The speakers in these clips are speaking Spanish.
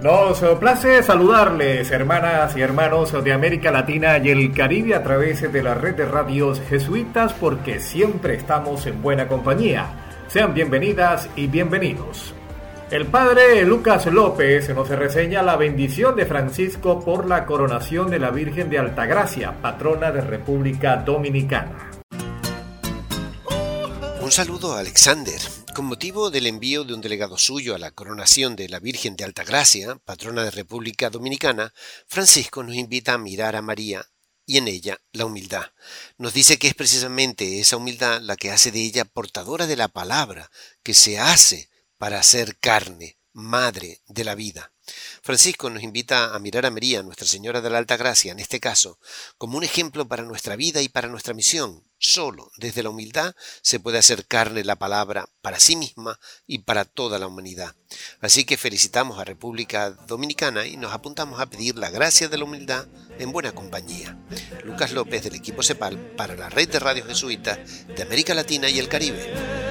Nos place saludarles, hermanas y hermanos de América Latina y el Caribe a través de la red de radios jesuitas porque siempre estamos en buena compañía. Sean bienvenidas y bienvenidos. El padre Lucas López nos reseña la bendición de Francisco por la coronación de la Virgen de Altagracia, patrona de República Dominicana. Un saludo a Alexander. Con motivo del envío de un delegado suyo a la coronación de la Virgen de Altagracia, patrona de República Dominicana, Francisco nos invita a mirar a María y en ella la humildad. Nos dice que es precisamente esa humildad la que hace de ella portadora de la palabra, que se hace para ser carne, madre de la vida. Francisco nos invita a mirar a María, Nuestra Señora de la Alta Gracia, en este caso, como un ejemplo para nuestra vida y para nuestra misión. Solo desde la humildad se puede hacer carne la palabra para sí misma y para toda la humanidad. Así que felicitamos a República Dominicana y nos apuntamos a pedir la gracia de la humildad en buena compañía. Lucas López del equipo CEPAL para la red de radios jesuitas de América Latina y el Caribe.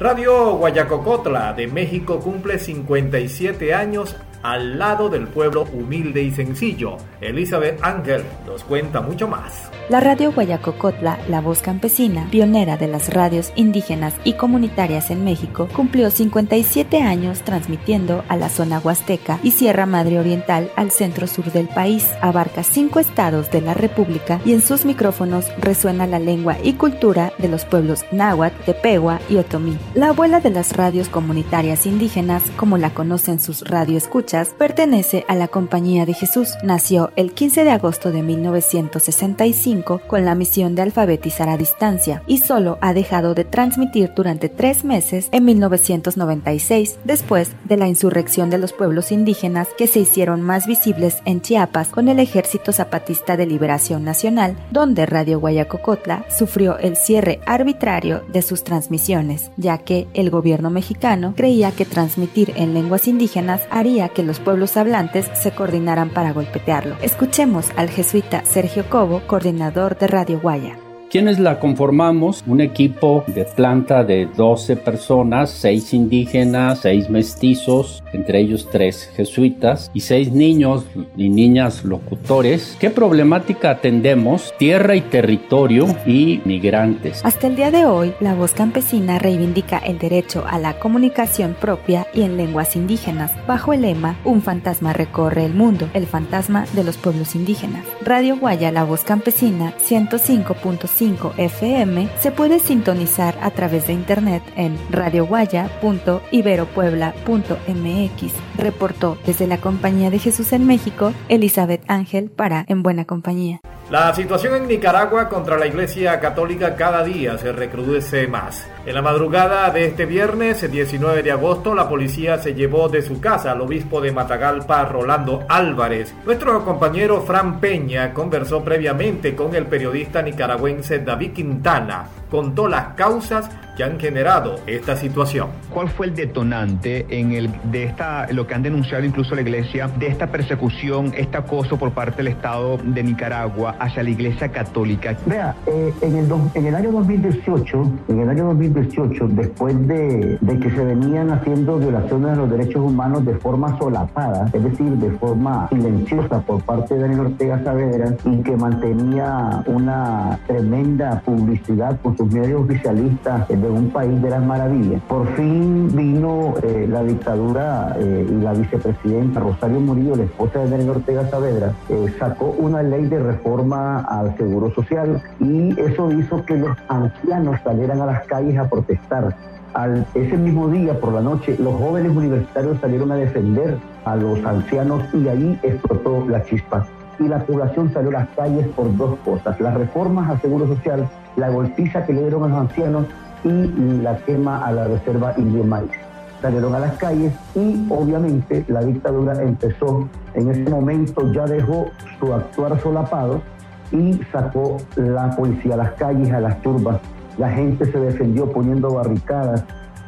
Radio Guayacocotla de México cumple 57 años al lado del pueblo humilde y sencillo. Elizabeth Ángel nos cuenta mucho más. La radio Guayacocotla, la voz campesina, pionera de las radios indígenas y comunitarias en México, cumplió 57 años transmitiendo a la zona huasteca y Sierra Madre Oriental al centro sur del país. Abarca cinco estados de la República y en sus micrófonos resuena la lengua y cultura de los pueblos náhuatl, tepehua y otomí. La abuela de las radios comunitarias indígenas, como la conocen sus radioescuchas, pertenece a la Compañía de Jesús. Nació el 15 de agosto de 1965 con la misión de alfabetizar a distancia y solo ha dejado de transmitir durante tres meses en 1996, después de la insurrección de los pueblos indígenas que se hicieron más visibles en Chiapas con el Ejército Zapatista de Liberación Nacional, donde Radio Guayacocotla sufrió el cierre arbitrario de sus transmisiones, ya que el gobierno mexicano creía que transmitir en lenguas indígenas haría que los pueblos hablantes se coordinaran para golpetearlo. Escuchemos al jesuita Sergio Cobo, coordinador de Radio Guaya. Quienes la conformamos, un equipo de planta de 12 personas, 6 indígenas, 6 mestizos, entre ellos 3 jesuitas y 6 niños y niñas locutores. ¿Qué problemática atendemos? Tierra y territorio y migrantes. Hasta el día de hoy, la voz campesina reivindica el derecho a la comunicación propia y en lenguas indígenas, bajo el lema Un fantasma recorre el mundo, el fantasma de los pueblos indígenas. Radio Guaya, la voz campesina, 105.5 FM se puede sintonizar a través de internet en radioguaya.iberopuebla.mx. Reportó desde la Compañía de Jesús en México, Elizabeth Ángel para En Buena Compañía. La situación en Nicaragua contra la Iglesia Católica cada día se recrudece más. En la madrugada de este viernes 19 de agosto, la policía se llevó de su casa al obispo de Matagalpa, Rolando Álvarez. Nuestro compañero Fran Peña conversó previamente con el periodista nicaragüense David Quintana. Contó las causas que han generado esta situación. ¿Cuál fue el detonante en el de esta lo que han denunciado incluso la iglesia de esta persecución, este acoso por parte del Estado de Nicaragua hacia la Iglesia Católica? Vea, eh, en, el en el año 2018, en el año 2018, después de, de que se venían haciendo violaciones de los derechos humanos de forma solapada, es decir, de forma silenciosa por parte de Daniel Ortega Saavedra y que mantenía una tremenda publicidad con sus medios oficialistas de un país de las maravillas. Por fin vino eh, la dictadura eh, y la vicepresidenta Rosario Murillo, la esposa de Daniel Ortega Saavedra, eh, sacó una ley de reforma al Seguro Social y eso hizo que los ancianos salieran a las calles a protestar. Al, ese mismo día, por la noche, los jóvenes universitarios salieron a defender a los ancianos y ahí explotó la chispa. Y la población salió a las calles por dos cosas, las reformas al Seguro Social, la golpiza que le dieron a los ancianos y la quema a la reserva indio. Salieron a las calles y obviamente la dictadura empezó En ese momento ya dejó su actuar solapado y sacó la policía a las calles, a las turbas. La gente se defendió poniendo barricadas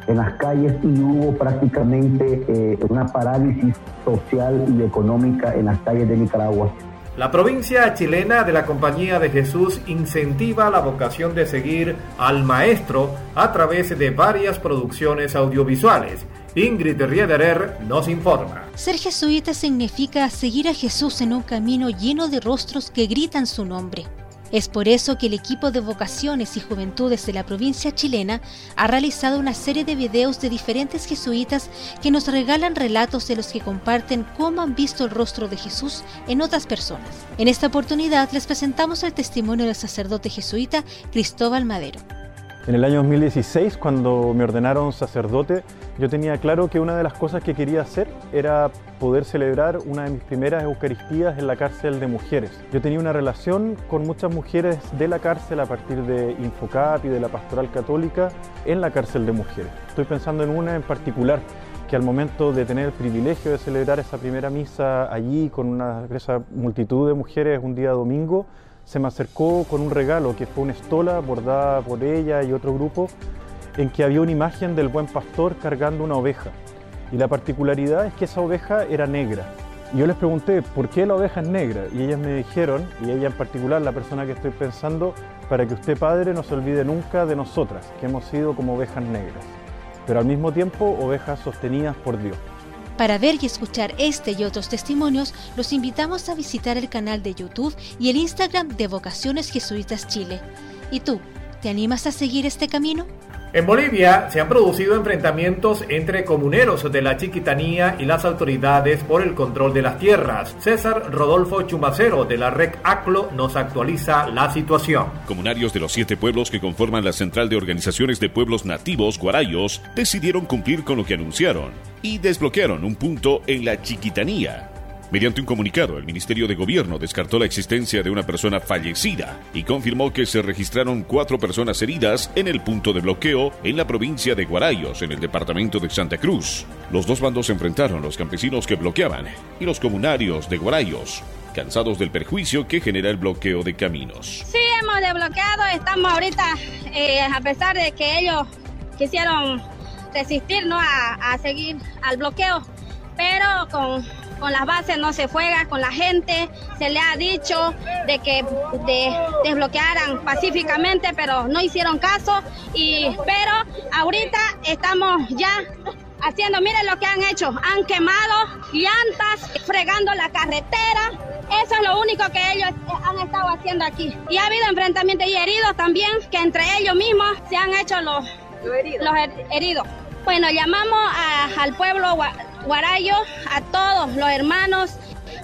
en las calles y hubo prácticamente eh, una parálisis social y económica en las calles de Nicaragua. La provincia chilena de la Compañía de Jesús incentiva la vocación de seguir al Maestro a través de varias producciones audiovisuales. Ingrid Riederer nos informa. Ser jesuita significa seguir a Jesús en un camino lleno de rostros que gritan su nombre. Es por eso que el equipo de vocaciones y juventudes de la provincia chilena ha realizado una serie de videos de diferentes jesuitas que nos regalan relatos de los que comparten cómo han visto el rostro de Jesús en otras personas. En esta oportunidad les presentamos el testimonio del sacerdote jesuita Cristóbal Madero. En el año 2016, cuando me ordenaron sacerdote, yo tenía claro que una de las cosas que quería hacer era poder celebrar una de mis primeras Eucaristías en la cárcel de mujeres. Yo tenía una relación con muchas mujeres de la cárcel a partir de Infocap y de la Pastoral Católica en la cárcel de mujeres. Estoy pensando en una en particular que al momento de tener el privilegio de celebrar esa primera misa allí con una esa multitud de mujeres un día domingo, se me acercó con un regalo que fue una estola bordada por ella y otro grupo en que había una imagen del buen pastor cargando una oveja. Y la particularidad es que esa oveja era negra. Y yo les pregunté, ¿por qué la oveja es negra? Y ellas me dijeron, y ella en particular, la persona que estoy pensando, para que usted, Padre, no se olvide nunca de nosotras, que hemos sido como ovejas negras, pero al mismo tiempo ovejas sostenidas por Dios. Para ver y escuchar este y otros testimonios, los invitamos a visitar el canal de YouTube y el Instagram de Vocaciones Jesuitas Chile. ¿Y tú, te animas a seguir este camino? En Bolivia se han producido enfrentamientos entre comuneros de la Chiquitanía y las autoridades por el control de las tierras. César Rodolfo Chumacero de la REC ACLO nos actualiza la situación. Comunarios de los siete pueblos que conforman la Central de Organizaciones de Pueblos Nativos Guarayos decidieron cumplir con lo que anunciaron y desbloquearon un punto en la Chiquitanía Mediante un comunicado, el Ministerio de Gobierno descartó la existencia de una persona fallecida y confirmó que se registraron cuatro personas heridas en el punto de bloqueo en la provincia de Guarayos, en el departamento de Santa Cruz. Los dos bandos se enfrentaron, los campesinos que bloqueaban y los comunarios de Guarayos, cansados del perjuicio que genera el bloqueo de caminos. Sí, hemos desbloqueado, estamos ahorita, eh, a pesar de que ellos quisieron resistir ¿no? a, a seguir al bloqueo, pero con con las bases no se juega, con la gente se le ha dicho de que desbloquearan pacíficamente, pero no hicieron caso. Y, pero ahorita estamos ya haciendo, miren lo que han hecho, han quemado llantas, fregando la carretera. Eso es lo único que ellos han estado haciendo aquí. Y ha habido enfrentamientos y heridos también, que entre ellos mismos se han hecho los, los heridos. Bueno, llamamos al pueblo Guarayo, a todos los hermanos,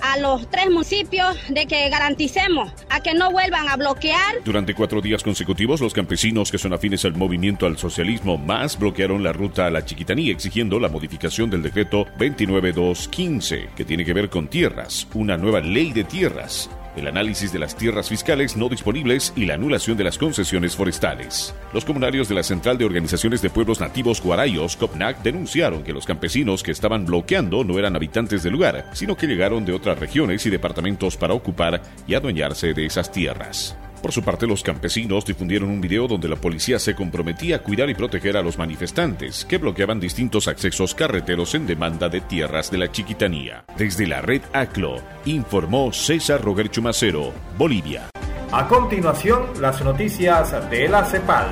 a los tres municipios de que garanticemos a que no vuelvan a bloquear. Durante cuatro días consecutivos, los campesinos que son afines al movimiento al socialismo más bloquearon la ruta a la Chiquitanía, exigiendo la modificación del decreto 29215, que tiene que ver con tierras, una nueva ley de tierras el análisis de las tierras fiscales no disponibles y la anulación de las concesiones forestales. Los comunarios de la Central de Organizaciones de Pueblos Nativos Guarayos, COPNAC, denunciaron que los campesinos que estaban bloqueando no eran habitantes del lugar, sino que llegaron de otras regiones y departamentos para ocupar y adueñarse de esas tierras. Por su parte, los campesinos difundieron un video donde la policía se comprometía a cuidar y proteger a los manifestantes que bloqueaban distintos accesos carreteros en demanda de tierras de la Chiquitanía. Desde la red ACLO, informó César Roger Chumacero, Bolivia. A continuación, las noticias de la CEPAL.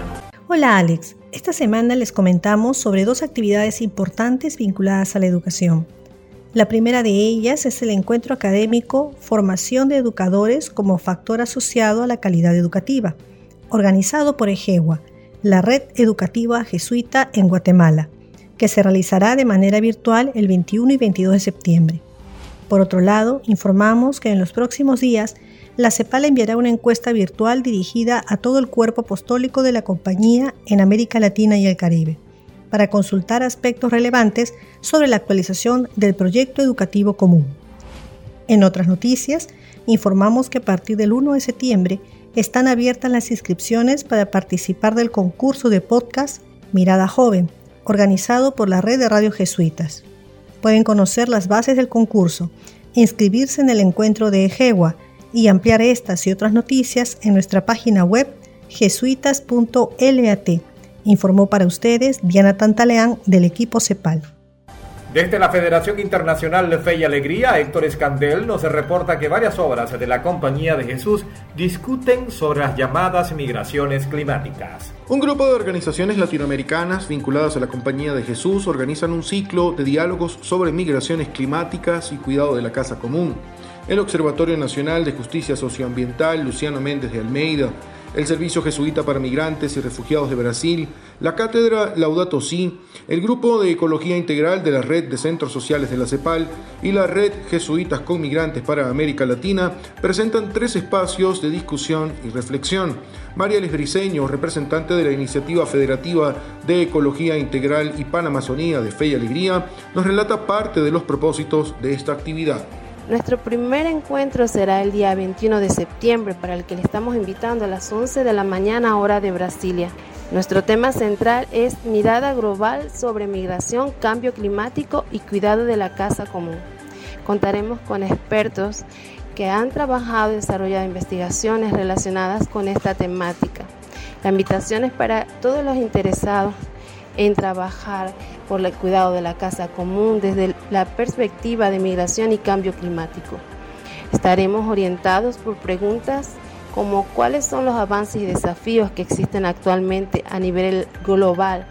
Hola Alex, esta semana les comentamos sobre dos actividades importantes vinculadas a la educación. La primera de ellas es el encuentro académico Formación de Educadores como factor asociado a la calidad educativa, organizado por EGEWA, la red educativa jesuita en Guatemala, que se realizará de manera virtual el 21 y 22 de septiembre. Por otro lado, informamos que en los próximos días la CEPAL enviará una encuesta virtual dirigida a todo el cuerpo apostólico de la compañía en América Latina y el Caribe para consultar aspectos relevantes sobre la actualización del proyecto educativo común. En otras noticias, informamos que a partir del 1 de septiembre están abiertas las inscripciones para participar del concurso de podcast Mirada Joven, organizado por la red de radio jesuitas. Pueden conocer las bases del concurso inscribirse en el encuentro de Ejegua y ampliar estas y otras noticias en nuestra página web jesuitas.lat. Informó para ustedes Diana Tantaleán del equipo CEPAL. Desde la Federación Internacional de Fe y Alegría, Héctor Escandel nos reporta que varias obras de la Compañía de Jesús discuten sobre las llamadas migraciones climáticas. Un grupo de organizaciones latinoamericanas vinculadas a la Compañía de Jesús organizan un ciclo de diálogos sobre migraciones climáticas y cuidado de la casa común. El Observatorio Nacional de Justicia Socioambiental, Luciano Méndez de Almeida, el Servicio Jesuita para Migrantes y Refugiados de Brasil, la Cátedra Laudato Si, el Grupo de Ecología Integral de la Red de Centros Sociales de la CEPAL y la Red Jesuitas con Migrantes para América Latina presentan tres espacios de discusión y reflexión. María Liz Briceño, representante de la Iniciativa Federativa de Ecología Integral y Panamazonía de Fe y Alegría, nos relata parte de los propósitos de esta actividad. Nuestro primer encuentro será el día 21 de septiembre, para el que le estamos invitando a las 11 de la mañana hora de Brasilia. Nuestro tema central es mirada global sobre migración, cambio climático y cuidado de la casa común. Contaremos con expertos que han trabajado y desarrollado investigaciones relacionadas con esta temática. La invitación es para todos los interesados en trabajar por el cuidado de la casa común desde la perspectiva de migración y cambio climático. Estaremos orientados por preguntas como cuáles son los avances y desafíos que existen actualmente a nivel global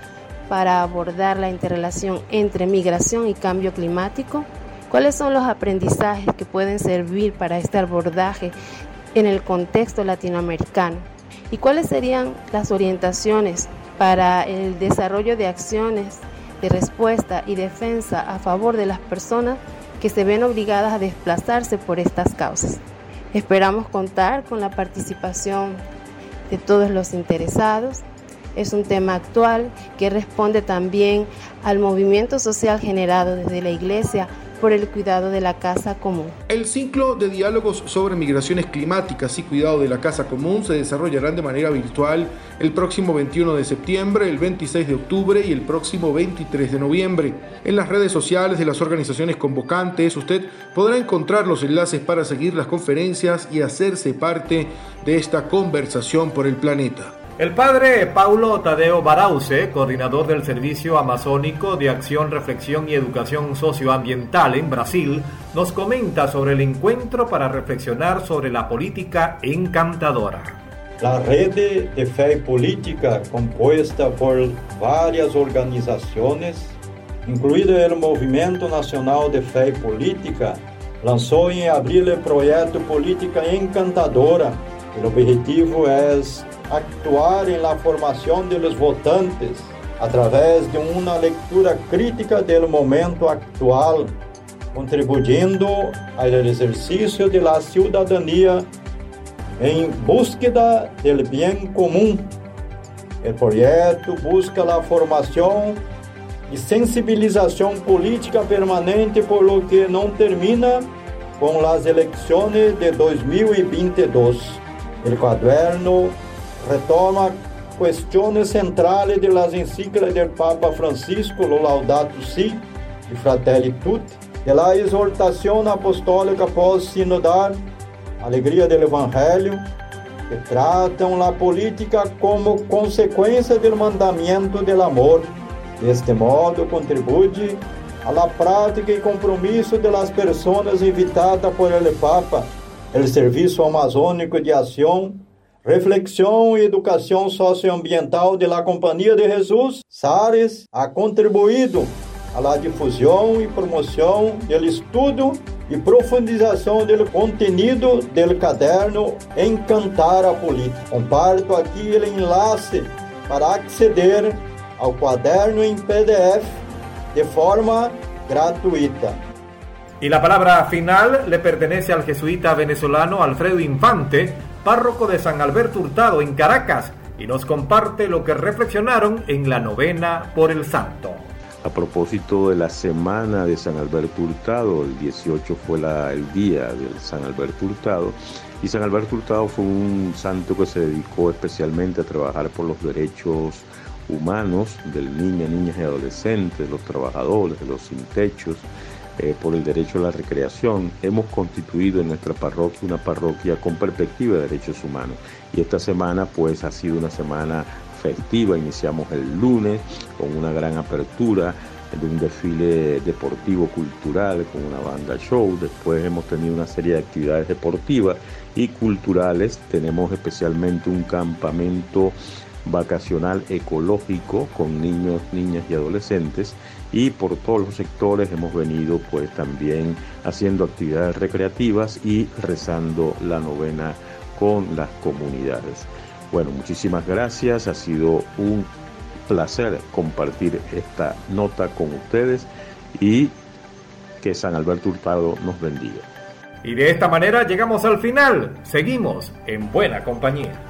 para abordar la interrelación entre migración y cambio climático, cuáles son los aprendizajes que pueden servir para este abordaje en el contexto latinoamericano y cuáles serían las orientaciones para el desarrollo de acciones de respuesta y defensa a favor de las personas que se ven obligadas a desplazarse por estas causas. Esperamos contar con la participación de todos los interesados. Es un tema actual que responde también al movimiento social generado desde la Iglesia por el cuidado de la casa común. El ciclo de diálogos sobre migraciones climáticas y cuidado de la casa común se desarrollarán de manera virtual el próximo 21 de septiembre, el 26 de octubre y el próximo 23 de noviembre. En las redes sociales de las organizaciones convocantes usted podrá encontrar los enlaces para seguir las conferencias y hacerse parte de esta conversación por el planeta. El padre Paulo Tadeo Barause, coordinador del Servicio Amazónico de Acción, Reflexión y Educación Socioambiental en Brasil, nos comenta sobre el encuentro para reflexionar sobre la política encantadora. La red de fe y política, compuesta por varias organizaciones, incluido el Movimiento Nacional de Fe y Política, lanzó en abril el proyecto Política Encantadora. El objetivo es actuar en la formación de los votantes a través de una lectura crítica del momento actual, contribuyendo al ejercicio de la ciudadanía en búsqueda del bien común. El proyecto busca la formación y sensibilización política permanente, por lo que no termina con las elecciones de 2022. El cuaderno retoma questões centrais das encíclicas do Papa Francisco, Laudato Si e Fratelli Tutti, e la exortação apostólica pós-sinodal, Alegria do Evangelho, que tratam a política como consequência do mandamento do amor. Deste modo, contribui a la prática e compromisso das pessoas invitadas por ele Papa, o Serviço Amazônico de Ação Reflexão e Educação Socioambiental de la Companhia de Jesus, SARES, ha contribuído à la difusão e promoção do estudo e profundização do conteúdo do caderno Encantar a Política. Comparto aqui o enlace para acceder ao caderno em PDF de forma gratuita. Y la palabra final le pertenece al jesuita venezolano Alfredo Infante, párroco de San Alberto Hurtado en Caracas, y nos comparte lo que reflexionaron en la novena por el santo. A propósito de la semana de San Alberto Hurtado, el 18 fue el día del San Alberto Hurtado, y San Alberto Hurtado fue un santo que se dedicó especialmente a trabajar por los derechos humanos del niño, niñas y adolescentes, los trabajadores, los sin techos, eh, por el derecho a la recreación. Hemos constituido en nuestra parroquia una parroquia con perspectiva de derechos humanos. Y esta semana pues ha sido una semana festiva. Iniciamos el lunes con una gran apertura de un desfile deportivo cultural con una banda show. Después hemos tenido una serie de actividades deportivas y culturales. Tenemos especialmente un campamento vacacional ecológico con niños, niñas y adolescentes y por todos los sectores hemos venido pues también haciendo actividades recreativas y rezando la novena con las comunidades. Bueno, muchísimas gracias, ha sido un placer compartir esta nota con ustedes y que San Alberto Hurtado nos bendiga. Y de esta manera llegamos al final. Seguimos en buena compañía.